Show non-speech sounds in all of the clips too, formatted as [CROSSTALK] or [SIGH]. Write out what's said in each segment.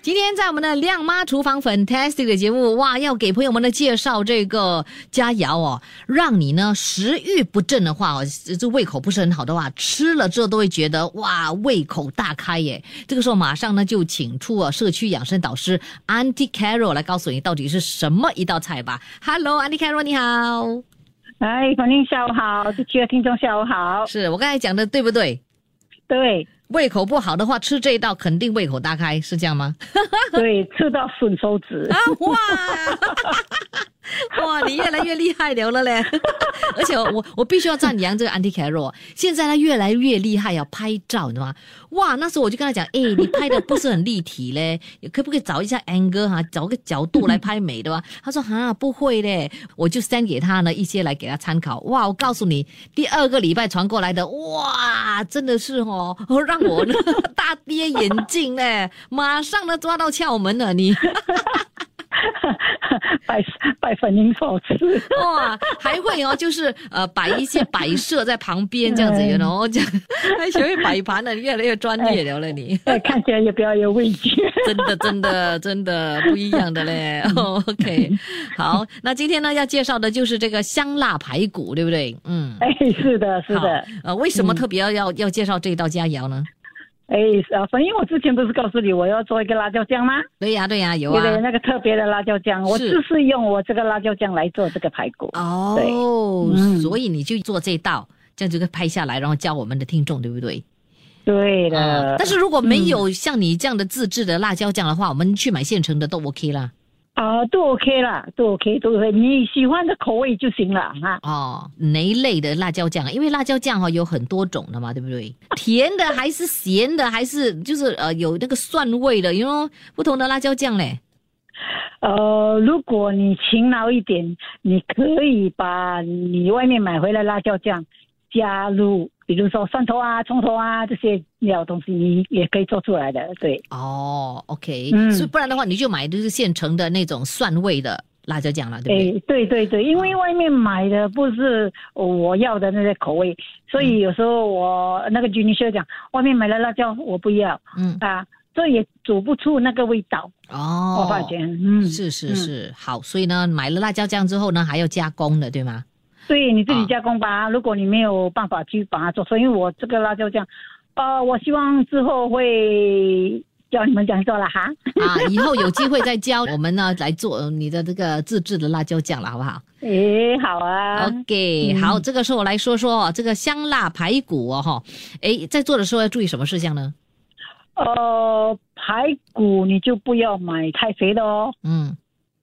今天在我们的亮妈厨房 Fantastic 的节目，哇，要给朋友们的介绍这个佳肴哦，让你呢食欲不振的话哦，这胃口不是很好的话，吃了之后都会觉得哇，胃口大开耶。这个时候马上呢就请出啊社区养生导师 Auntie Carol 来告诉你到底是什么一道菜吧。Hello，Auntie Carol，你好。哎，欢迎下午好，这区的听众下午好。是我刚才讲的对不对？对。胃口不好的话，吃这一道肯定胃口大开，是这样吗？[LAUGHS] 对，吃到吮手指啊。哇！[LAUGHS] [LAUGHS] 哇，你越来越厉害了嘞！[LAUGHS] 而且我我必须要赞扬这个 Andy Carroll，现在他越来越厉害，要拍照，你知道吗？哇，那时候我就跟他讲，哎，你拍的不是很立体嘞，可不可以找一下 angle 哈，找个角度来拍美的吧？他说哈，不会嘞，我就 send 给他呢一些来给他参考。哇，我告诉你，第二个礼拜传过来的，哇，真的是哦，让我呢 [LAUGHS] 大跌眼镜嘞，马上呢抓到窍门了你。摆摆粉银手吃哇，还会哦，就是呃摆一些摆设在旁边这样子，然后这样还学会摆盘了，越来越专业了了你。[LAUGHS] 看起来也比较有味觉，真的真的真的不一样的嘞。[LAUGHS] OK，好，那今天呢要介绍的就是这个香辣排骨，对不对？嗯，哎，是的，是的。呃，为什么特别要要要介绍这道佳肴呢？哎，啊，反正我之前不是告诉你我要做一个辣椒酱吗？对呀，对呀，有啊。对那个特别的辣椒酱，我就是用我这个辣椒酱来做这个排骨。哦，所以你就做这道，这样就拍下来，然后教我们的听众，对不对？对的。但是如果没有像你这样的自制的辣椒酱的话，我们去买现成的都 OK 啦。啊，都 OK 啦，都 OK，都 OK，你喜欢的口味就行了啊。哦，哪一类的辣椒酱？因为辣椒酱哈有很多种的嘛，对不对？[LAUGHS] 甜的还是咸的，还是就是呃有那个蒜味的，有不同的辣椒酱嘞。呃，如果你勤劳一点，你可以把你外面买回来辣椒酱加入。比如说蒜头啊、葱头啊这些料东西，你也可以做出来的，对。哦，OK，嗯，所以不然的话，你就买就是现成的那种蒜味的辣椒酱了，对不对？对对对，因为外面买的不是我要的那些口味，所以有时候我那个居民说讲，外面买了辣椒我不要，嗯啊，这也煮不出那个味道。哦，我发觉，嗯，是是是，好，所以呢，买了辣椒酱之后呢，还要加工的，对吗？对，你自己加工吧。如果你没有办法去把它做，所以我这个辣椒酱，呃，我希望之后会教你们怎么做了哈。啊，以后有机会再教我们呢来做你的这个自制的辣椒酱了，好不好？诶，好啊。OK，好，这个时候我来说说这个香辣排骨哦，哈。诶，在做的时候要注意什么事项呢？呃，排骨你就不要买太肥的哦。嗯。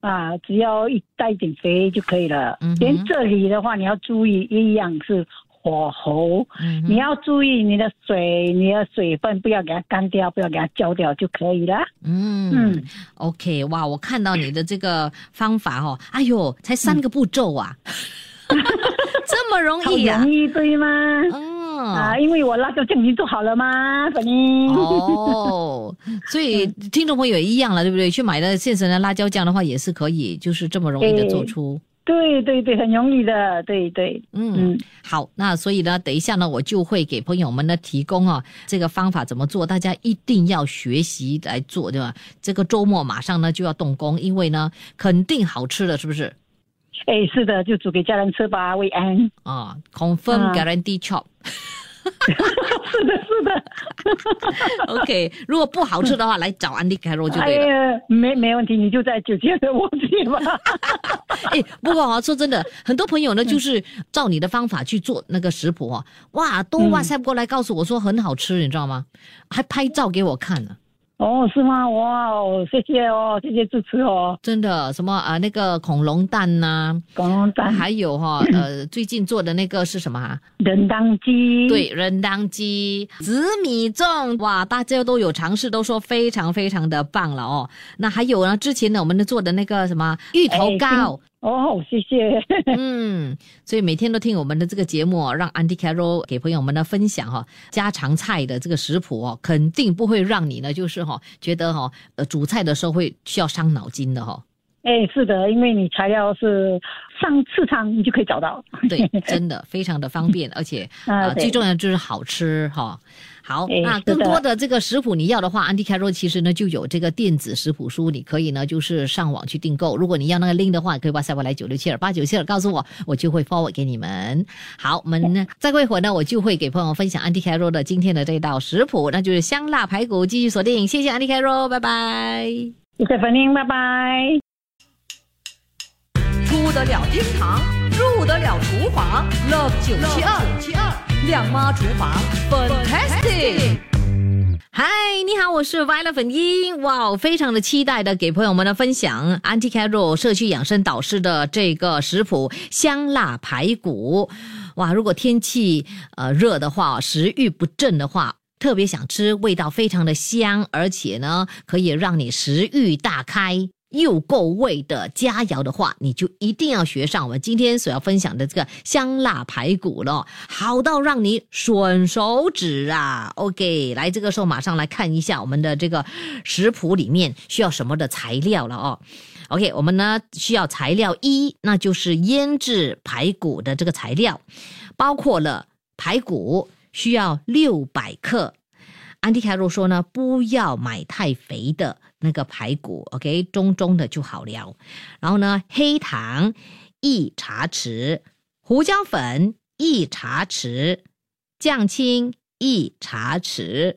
啊，只要一带一点肥就可以了。嗯，连这里的话，你要注意一样是火候。嗯，你要注意你的水，你的水分不要给它干掉，不要给它焦掉就可以了。嗯嗯，OK，哇，我看到你的这个方法哦，哎呦，才三个步骤啊，[LAUGHS] [LAUGHS] 这么容易啊？容易对吗？嗯。啊，因为我辣椒酱已经做好了吗？反正哦，所以 [LAUGHS] 听众朋友也一样了，对不对？去买的现成的辣椒酱的话，也是可以，就是这么容易的做出。对对对，很容易的，对对。嗯，好，那所以呢，等一下呢，我就会给朋友们呢提供啊这个方法怎么做，大家一定要学习来做，对吧？这个周末马上呢就要动工，因为呢肯定好吃的，是不是？哎，是的，就煮给家人吃吧，慰安。啊，confirm guarantee chop。[LAUGHS] 是的，是的。[LAUGHS] OK，如果不好吃的话，来找安迪开罗就对了。哎呀，没没问题，你就在酒店的屋里吧。[LAUGHS] 哎，不过啊，说真的，很多朋友呢，就是照你的方法去做那个食谱哦，哇，都哇塞过来告诉我说很好吃，你知道吗？还拍照给我看呢。哦，是吗？哇哦，谢谢哦，谢谢支持哦。真的，什么啊？那个恐龙蛋呐，恐龙蛋，还有哈，呃，最近做的那个是什么啊？人当鸡。对，人当鸡，紫米粽，哇，大家都有尝试，都说非常非常的棒了哦。那还有呢，之前呢，我们做的那个什么芋头糕。哦，谢谢。[LAUGHS] 嗯，所以每天都听我们的这个节目，让 Andy Carroll 给朋友们呢分享哈，家常菜的这个食谱哦，肯定不会让你呢，就是哈，觉得哈，呃，煮菜的时候会需要伤脑筋的哈。哎，是的，因为你材料是上市场，你就可以找到。[LAUGHS] 对，真的非常的方便，而且 [LAUGHS] 啊，最重要就是好吃哈。好，那更多的这个食谱你要的话，安迪凯若其实呢就有这个电子食谱书，你可以呢就是上网去订购。如果你要那个 link 的话，可以把塞过来九六七二八九七二告诉我，我就会 forward 给你们。好，我们呢再过一会儿呢，我就会给朋友分享安迪凯若的今天的这道食谱，那就是香辣排骨。继续锁定，谢谢安迪凯若，拜拜。谢谢粉玲，拜拜。出得了厅堂，入得了厨房，Love 九七二。亮妈厨房，Fantastic！嗨，你好，我是 Violet 粉英，哇，非常的期待的给朋友们的分享，Anti Carol 社区养生导师的这个食谱香辣排骨，哇，如果天气呃热的话，食欲不振的话，特别想吃，味道非常的香，而且呢可以让你食欲大开。又够味的佳肴的话，你就一定要学上我们今天所要分享的这个香辣排骨了，好到让你吮手指啊！OK，来这个时候马上来看一下我们的这个食谱里面需要什么的材料了哦。OK，我们呢需要材料一，那就是腌制排骨的这个材料，包括了排骨需要六百克。安迪卡洛说呢，不要买太肥的。那个排骨，OK，中中的就好了。然后呢，黑糖一茶匙，胡椒粉一茶匙，酱青一茶匙。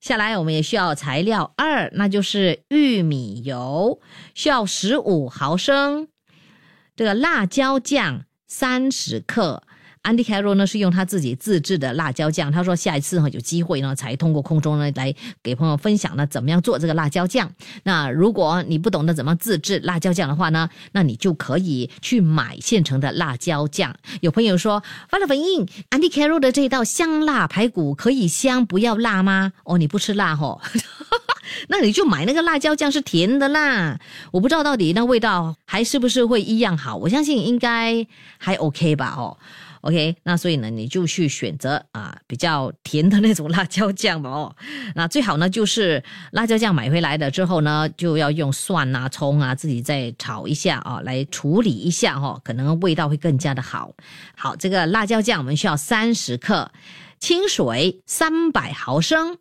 下来我们也需要材料二，那就是玉米油，需要十五毫升。这个辣椒酱三十克。安迪凯罗呢是用他自己自制的辣椒酱，他说下一次哈有机会呢才通过空中呢来给朋友分享呢怎么样做这个辣椒酱。那如果你不懂得怎么自制辣椒酱的话呢，那你就可以去买现成的辣椒酱。有朋友说发了反应，安迪凯罗的这道香辣排骨可以香不要辣吗？哦，你不吃辣吼，[LAUGHS] 那你就买那个辣椒酱是甜的啦。我不知道到底那味道还是不是会一样好，我相信应该还 OK 吧哦。OK，那所以呢，你就去选择啊比较甜的那种辣椒酱吧哦。那最好呢，就是辣椒酱买回来的之后呢，就要用蒜啊、葱啊自己再炒一下啊，来处理一下哈，可能味道会更加的好。好，这个辣椒酱我们需要三十克，清水三百毫升，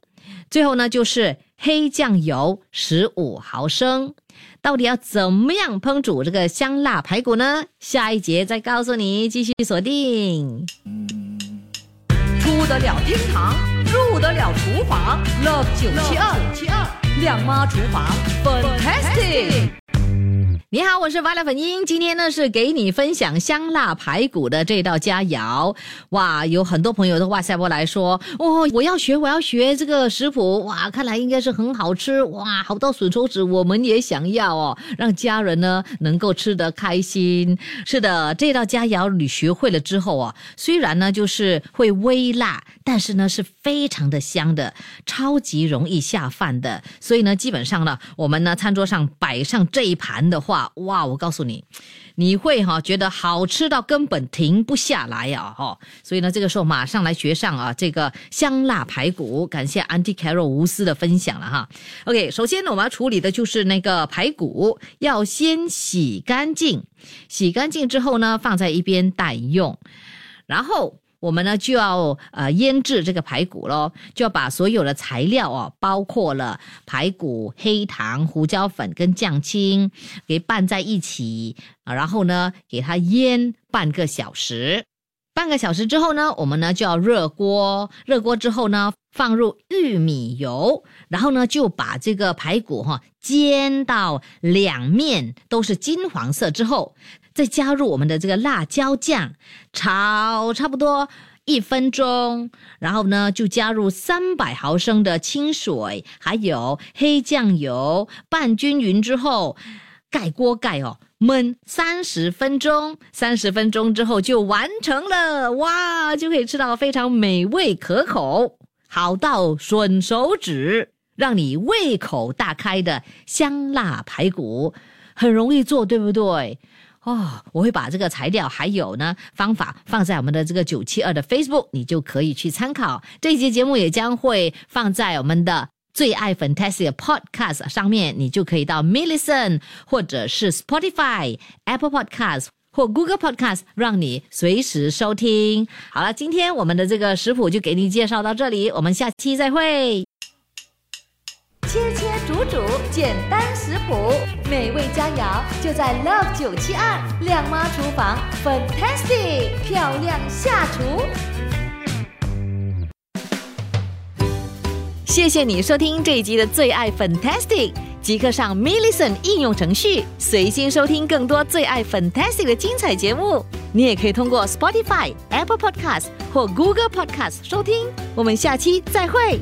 最后呢就是黑酱油十五毫升。到底要怎么样烹煮这个香辣排骨呢？下一节再告诉你，继续锁定。出得了厅堂，入得了厨房，Love 九七二，亮妈厨房，Fantastic。你好，我是瓦拉粉英。今天呢是给你分享香辣排骨的这道佳肴。哇，有很多朋友都哇塞过来说，哦，我要学，我要学这个食谱。哇，看来应该是很好吃。哇，好多吮手指，我们也想要哦，让家人呢能够吃得开心。是的，这道佳肴你学会了之后啊，虽然呢就是会微辣，但是呢是非常的香的，超级容易下饭的。所以呢，基本上呢，我们呢餐桌上摆上这一盘的话。哇！我告诉你，你会哈觉得好吃到根本停不下来呀！哈，所以呢，这个时候马上来学上啊这个香辣排骨。感谢 Auntie Carol 无私的分享了哈。OK，首先呢，我们要处理的就是那个排骨，要先洗干净，洗干净之后呢，放在一边待用，然后。我们呢就要呃腌制这个排骨喽，就要把所有的材料哦，包括了排骨、黑糖、胡椒粉跟酱青，给拌在一起，然后呢给它腌半个小时。半个小时之后呢，我们呢就要热锅，热锅之后呢放入玉米油，然后呢就把这个排骨哈煎到两面都是金黄色之后。再加入我们的这个辣椒酱，炒差不多一分钟，然后呢，就加入三百毫升的清水，还有黑酱油，拌均匀之后，盖锅盖哦，焖三十分钟。三十分钟之后就完成了，哇，就可以吃到非常美味可口、好到吮手指、让你胃口大开的香辣排骨，很容易做，对不对？哦，我会把这个材料还有呢方法放在我们的这个九七二的 Facebook，你就可以去参考。这一节节目也将会放在我们的。最爱 Fantastic Podcast 上面，你就可以到 Millison 或者是 Spotify、Apple Podcast 或 Google Podcast，让你随时收听。好了，今天我们的这个食谱就给你介绍到这里，我们下期再会。切切煮煮，简单食谱，美味佳肴就在 Love 九七二亮妈厨房，Fantastic 漂亮下厨。谢谢你收听这一集的最爱 Fantastic，即刻上 m i l l i c e n t 应用程序，随心收听更多最爱 Fantastic 的精彩节目。你也可以通过 Spotify、Apple Podcast 或 Google Podcast 收听。我们下期再会。